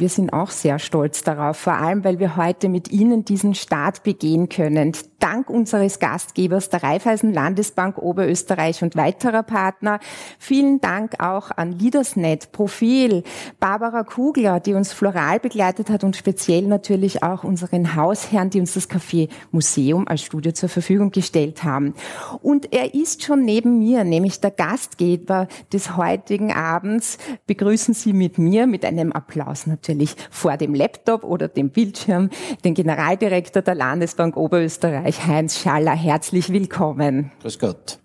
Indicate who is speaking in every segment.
Speaker 1: wir sind auch sehr stolz darauf, vor allem weil wir heute mit Ihnen diesen Start begehen können. Dank unseres Gastgebers der Raiffeisen Landesbank Oberösterreich und weiterer Partner. Vielen Dank auch an Leadersnet, Profil, Barbara Kugler, die uns floral begleitet hat und speziell natürlich auch unseren Hausherren, die uns das Café Museum als Studio zur Verfügung gestellt haben. Und er ist schon neben mir, nämlich der Gastgeber des heutigen Abends. Begrüßen Sie mit mir, mit einem Applaus natürlich vor dem Laptop oder dem Bildschirm, den Generaldirektor der Landesbank Oberösterreich, Heinz Schaller. Herzlich willkommen.
Speaker 2: Grüß Gott.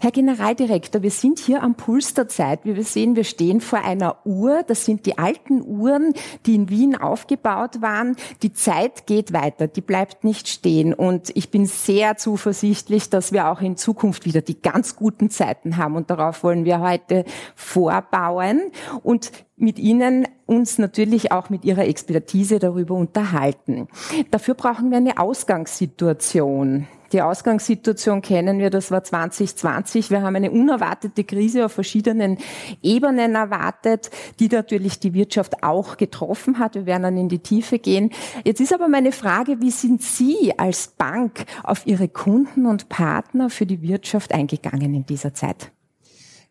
Speaker 1: Herr Generaldirektor, wir sind hier am Puls der Zeit. Wie wir sehen, wir stehen vor einer Uhr. Das sind die alten Uhren, die in Wien aufgebaut waren. Die Zeit geht weiter, die bleibt nicht stehen. Und ich bin sehr zuversichtlich, dass wir auch in Zukunft wieder die ganz guten Zeiten haben. Und darauf wollen wir heute vorbauen und mit Ihnen uns natürlich auch mit Ihrer Expertise darüber unterhalten. Dafür brauchen wir eine Ausgangssituation. Die Ausgangssituation kennen wir, das war 2020. Wir haben eine unerwartete Krise auf verschiedenen Ebenen erwartet, die natürlich die Wirtschaft auch getroffen hat. Wir werden dann in die Tiefe gehen. Jetzt ist aber meine Frage, wie sind Sie als Bank auf Ihre Kunden und Partner für die Wirtschaft eingegangen in dieser Zeit?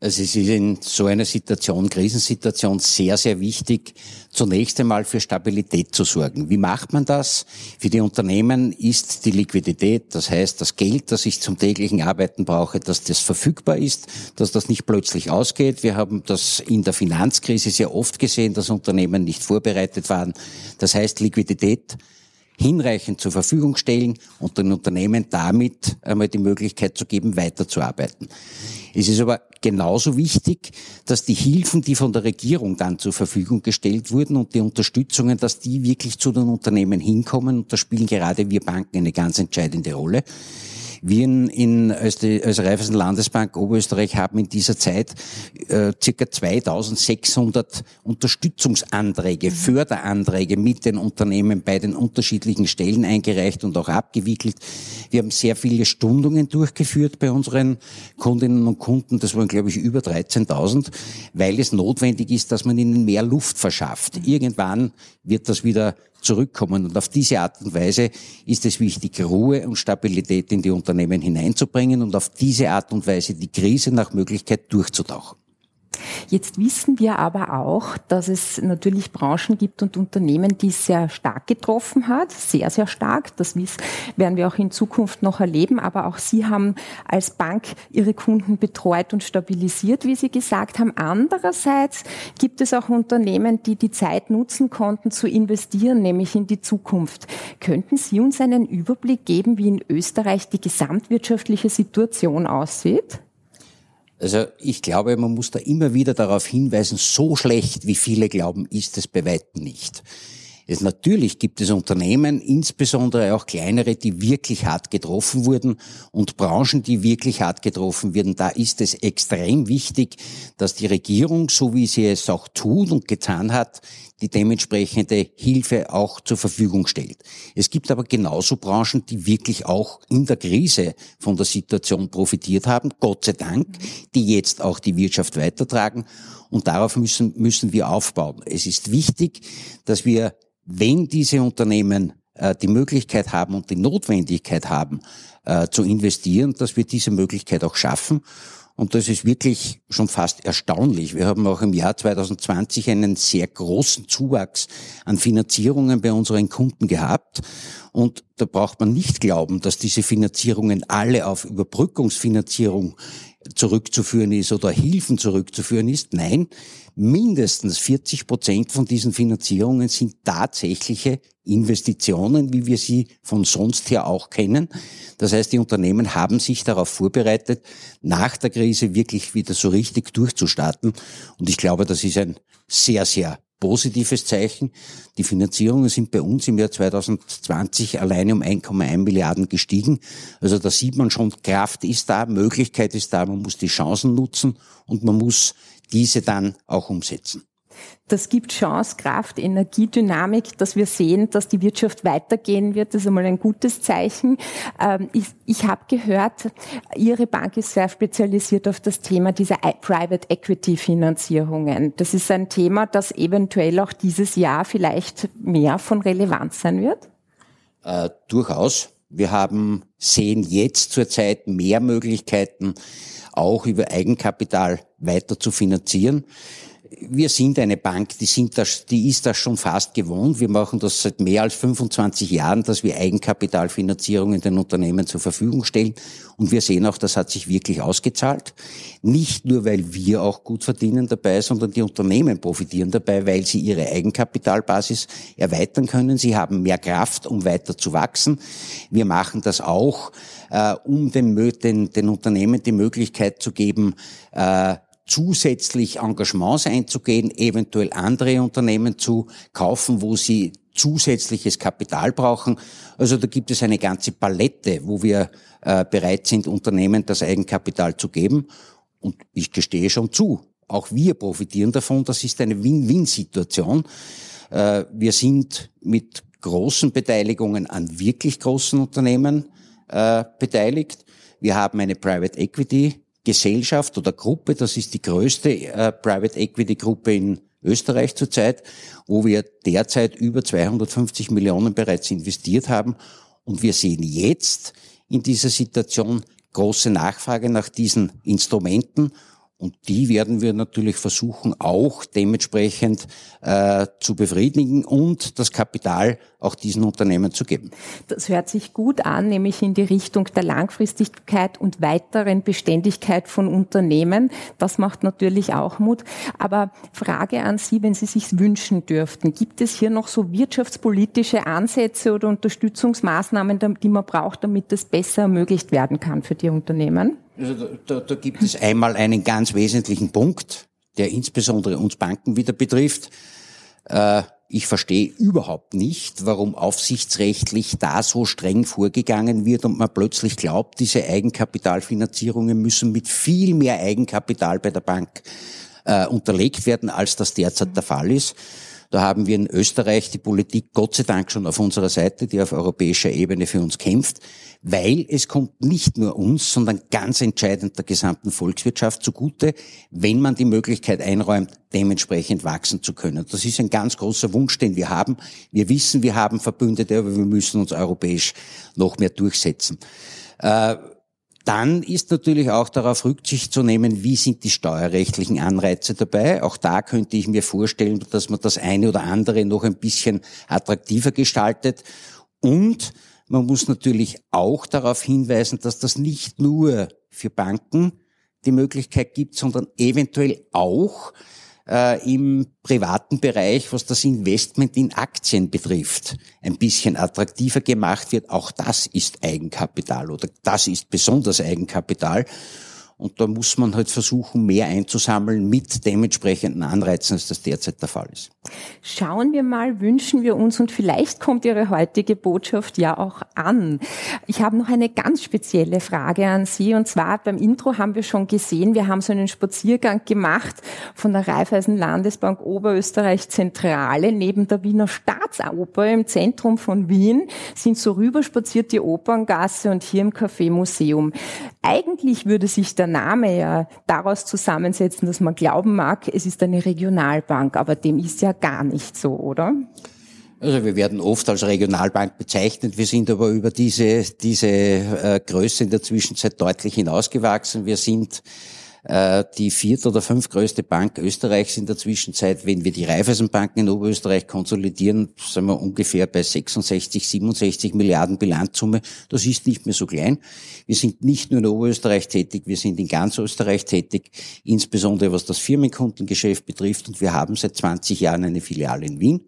Speaker 2: Also es ist in so einer Situation, Krisensituation, sehr, sehr wichtig, zunächst einmal für Stabilität zu sorgen. Wie macht man das? Für die Unternehmen ist die Liquidität, das heißt das Geld, das ich zum täglichen Arbeiten brauche, dass das verfügbar ist, dass das nicht plötzlich ausgeht. Wir haben das in der Finanzkrise sehr oft gesehen, dass Unternehmen nicht vorbereitet waren. Das heißt Liquidität hinreichend zur Verfügung stellen und den Unternehmen damit einmal die Möglichkeit zu geben, weiterzuarbeiten. Es ist aber genauso wichtig, dass die Hilfen, die von der Regierung dann zur Verfügung gestellt wurden und die Unterstützungen, dass die wirklich zu den Unternehmen hinkommen. Und da spielen gerade wir Banken eine ganz entscheidende Rolle. Wir in, in, als, die, als Raiffeisen Landesbank Oberösterreich haben in dieser Zeit äh, circa 2600 Unterstützungsanträge, mhm. Förderanträge mit den Unternehmen bei den unterschiedlichen Stellen eingereicht und auch abgewickelt. Wir haben sehr viele Stundungen durchgeführt bei unseren Kundinnen und Kunden. Das waren, glaube ich, über 13.000, weil es notwendig ist, dass man ihnen mehr Luft verschafft. Mhm. Irgendwann wird das wieder zurückkommen. Und auf diese Art und Weise ist es wichtig, Ruhe und Stabilität in die Unternehmen hineinzubringen und auf diese Art und Weise die Krise nach Möglichkeit durchzutauchen.
Speaker 1: Jetzt wissen wir aber auch, dass es natürlich Branchen gibt und Unternehmen, die es sehr stark getroffen hat, sehr, sehr stark. Das werden wir auch in Zukunft noch erleben. Aber auch Sie haben als Bank Ihre Kunden betreut und stabilisiert, wie Sie gesagt haben. Andererseits gibt es auch Unternehmen, die die Zeit nutzen konnten, zu investieren, nämlich in die Zukunft. Könnten Sie uns einen Überblick geben, wie in Österreich die gesamtwirtschaftliche Situation aussieht?
Speaker 2: Also ich glaube, man muss da immer wieder darauf hinweisen, so schlecht, wie viele glauben, ist es bei weitem nicht. Es, natürlich gibt es Unternehmen, insbesondere auch kleinere, die wirklich hart getroffen wurden und Branchen, die wirklich hart getroffen wurden. Da ist es extrem wichtig, dass die Regierung, so wie sie es auch tut und getan hat, die dementsprechende Hilfe auch zur Verfügung stellt. Es gibt aber genauso Branchen, die wirklich auch in der Krise von der Situation profitiert haben, Gott sei Dank, die jetzt auch die Wirtschaft weitertragen. Und darauf müssen, müssen wir aufbauen. Es ist wichtig, dass wir wenn diese Unternehmen äh, die Möglichkeit haben und die Notwendigkeit haben, äh, zu investieren, dass wir diese Möglichkeit auch schaffen. Und das ist wirklich schon fast erstaunlich. Wir haben auch im Jahr 2020 einen sehr großen Zuwachs an Finanzierungen bei unseren Kunden gehabt. Und da braucht man nicht glauben, dass diese Finanzierungen alle auf Überbrückungsfinanzierung zurückzuführen ist oder Hilfen zurückzuführen ist. Nein, mindestens 40 Prozent von diesen Finanzierungen sind tatsächliche Investitionen, wie wir sie von sonst her auch kennen. Das heißt, die Unternehmen haben sich darauf vorbereitet, nach der Krise wirklich wieder so richtig durchzustarten. Und ich glaube, das ist ein sehr, sehr positives Zeichen. Die Finanzierungen sind bei uns im Jahr 2020 alleine um 1,1 Milliarden gestiegen. Also da sieht man schon, Kraft ist da, Möglichkeit ist da, man muss die Chancen nutzen und man muss diese dann auch umsetzen.
Speaker 1: Das gibt Chance, Kraft, Energiedynamik, dass wir sehen, dass die Wirtschaft weitergehen wird. Das ist einmal ein gutes Zeichen. Ähm, ich, ich habe gehört, Ihre Bank ist sehr spezialisiert auf das Thema dieser Private Equity Finanzierungen. Das ist ein Thema, das eventuell auch dieses Jahr vielleicht mehr von Relevanz sein wird?
Speaker 2: Äh, durchaus. Wir haben, sehen jetzt zurzeit mehr Möglichkeiten, auch über Eigenkapital weiter zu finanzieren wir sind eine Bank, die, sind das, die ist das schon fast gewohnt. Wir machen das seit mehr als 25 Jahren, dass wir Eigenkapitalfinanzierungen den Unternehmen zur Verfügung stellen. Und wir sehen auch, das hat sich wirklich ausgezahlt. Nicht nur, weil wir auch gut verdienen dabei, sondern die Unternehmen profitieren dabei, weil sie ihre Eigenkapitalbasis erweitern können. Sie haben mehr Kraft, um weiter zu wachsen. Wir machen das auch, äh, um den, den, den Unternehmen die Möglichkeit zu geben, äh, zusätzlich Engagements einzugehen, eventuell andere Unternehmen zu kaufen, wo sie zusätzliches Kapital brauchen. Also da gibt es eine ganze Palette, wo wir äh, bereit sind, Unternehmen das Eigenkapital zu geben. Und ich gestehe schon zu, auch wir profitieren davon. Das ist eine Win-Win-Situation. Äh, wir sind mit großen Beteiligungen an wirklich großen Unternehmen äh, beteiligt. Wir haben eine Private Equity Gesellschaft oder Gruppe, das ist die größte äh, Private Equity Gruppe in Österreich zurzeit, wo wir derzeit über 250 Millionen bereits investiert haben. Und wir sehen jetzt in dieser Situation große Nachfrage nach diesen Instrumenten und die werden wir natürlich versuchen, auch dementsprechend äh, zu befriedigen und das Kapital auch diesen Unternehmen zu geben.
Speaker 1: Das hört sich gut an, nämlich in die Richtung der Langfristigkeit und weiteren Beständigkeit von Unternehmen. Das macht natürlich auch Mut. Aber Frage an Sie, wenn Sie sich wünschen dürften, gibt es hier noch so wirtschaftspolitische Ansätze oder Unterstützungsmaßnahmen, die man braucht, damit das besser ermöglicht werden kann für die Unternehmen?
Speaker 2: Also da, da, gibt es einmal einen ganz wesentlichen Punkt, der insbesondere uns Banken wieder betrifft. Äh, ich verstehe überhaupt nicht, warum aufsichtsrechtlich da so streng vorgegangen wird und man plötzlich glaubt, diese Eigenkapitalfinanzierungen müssen mit viel mehr Eigenkapital bei der Bank äh, unterlegt werden, als das derzeit der Fall ist. Da haben wir in Österreich die Politik Gott sei Dank schon auf unserer Seite, die auf europäischer Ebene für uns kämpft, weil es kommt nicht nur uns, sondern ganz entscheidend der gesamten Volkswirtschaft zugute, wenn man die Möglichkeit einräumt, dementsprechend wachsen zu können. Das ist ein ganz großer Wunsch, den wir haben. Wir wissen, wir haben Verbündete, aber wir müssen uns europäisch noch mehr durchsetzen. Äh, dann ist natürlich auch darauf Rücksicht zu nehmen, wie sind die steuerrechtlichen Anreize dabei. Auch da könnte ich mir vorstellen, dass man das eine oder andere noch ein bisschen attraktiver gestaltet. Und man muss natürlich auch darauf hinweisen, dass das nicht nur für Banken die Möglichkeit gibt, sondern eventuell auch äh, im privaten Bereich, was das Investment in Aktien betrifft, ein bisschen attraktiver gemacht wird. Auch das ist Eigenkapital oder das ist besonders Eigenkapital. Und da muss man halt versuchen, mehr einzusammeln mit dementsprechenden Anreizen, als das derzeit der Fall ist.
Speaker 1: Schauen wir mal, wünschen wir uns und vielleicht kommt Ihre heutige Botschaft ja auch an. Ich habe noch eine ganz spezielle Frage an Sie und zwar beim Intro haben wir schon gesehen, wir haben so einen Spaziergang gemacht von der Raiffeisen Landesbank Oberösterreich Zentrale neben der Wiener Staatsoper im Zentrum von Wien sind so rüberspaziert die Operngasse und hier im Café Museum. Eigentlich würde sich der Name ja daraus zusammensetzen, dass man glauben mag, es ist eine Regionalbank, aber dem ist ja gar nicht so, oder?
Speaker 2: Also wir werden oft als Regionalbank bezeichnet. Wir sind aber über diese, diese äh, Größe in der Zwischenzeit deutlich hinausgewachsen. Wir sind äh, die viert- oder fünftgrößte Bank Österreichs in der Zwischenzeit. Wenn wir die Raiffeisenbanken in Oberösterreich konsolidieren, sind wir ungefähr bei 66, 67 Milliarden Bilanzsumme. Das ist nicht mehr so klein. Wir sind nicht nur in Oberösterreich tätig, wir sind in ganz Österreich tätig, insbesondere was das Firmenkundengeschäft betrifft. Und wir haben seit 20 Jahren eine Filiale in Wien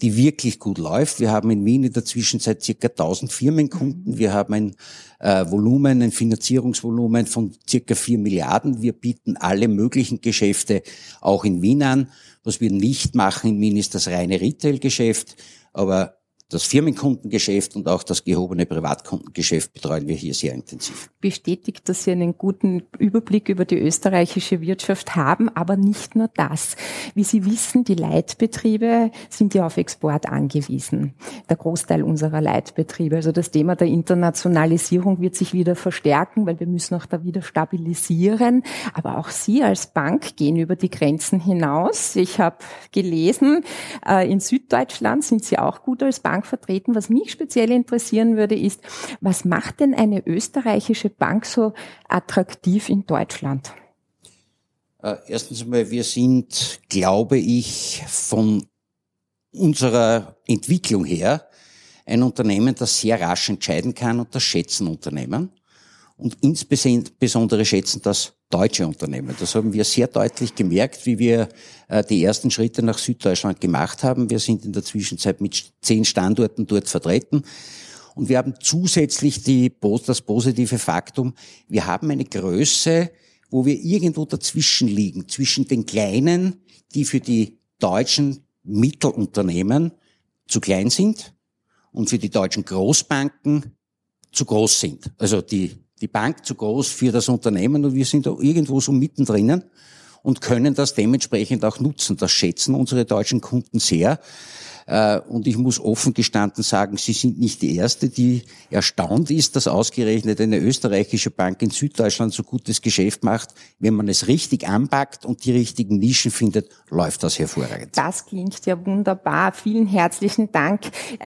Speaker 2: die wirklich gut läuft. Wir haben in Wien in der Zwischenzeit circa 1000 Firmenkunden. Wir haben ein äh, Volumen, ein Finanzierungsvolumen von circa 4 Milliarden. Wir bieten alle möglichen Geschäfte auch in Wien an. Was wir nicht machen in Wien ist das reine Retail-Geschäft. Aber das Firmenkundengeschäft und auch das gehobene Privatkundengeschäft betreuen wir hier sehr intensiv.
Speaker 1: Bestätigt, dass Sie einen guten Überblick über die österreichische Wirtschaft haben, aber nicht nur das. Wie Sie wissen, die Leitbetriebe sind ja auf Export angewiesen. Der Großteil unserer Leitbetriebe. Also das Thema der Internationalisierung wird sich wieder verstärken, weil wir müssen auch da wieder stabilisieren. Aber auch Sie als Bank gehen über die Grenzen hinaus. Ich habe gelesen, äh, in Süddeutschland sind Sie auch gut als Bank Bank vertreten. Was mich speziell interessieren würde, ist, was macht denn eine österreichische Bank so attraktiv in Deutschland?
Speaker 2: Äh, erstens mal, wir sind, glaube ich, von unserer Entwicklung her ein Unternehmen, das sehr rasch entscheiden kann und das schätzen Unternehmen. Und insbesondere schätzen das deutsche Unternehmen. Das haben wir sehr deutlich gemerkt, wie wir äh, die ersten Schritte nach Süddeutschland gemacht haben. Wir sind in der Zwischenzeit mit zehn Standorten dort vertreten. Und wir haben zusätzlich die, das positive Faktum, wir haben eine Größe, wo wir irgendwo dazwischen liegen, zwischen den kleinen, die für die deutschen Mittelunternehmen zu klein sind und für die deutschen Großbanken zu groß sind. Also die die Bank zu groß für das Unternehmen und wir sind da irgendwo so mittendrin und können das dementsprechend auch nutzen. Das schätzen unsere deutschen Kunden sehr. Äh, und ich muss offen gestanden sagen, Sie sind nicht die Erste, die erstaunt ist, dass ausgerechnet eine österreichische Bank in Süddeutschland so gutes Geschäft macht. Wenn man es richtig anpackt und die richtigen Nischen findet, läuft das hervorragend.
Speaker 1: Das klingt ja wunderbar. Vielen herzlichen Dank.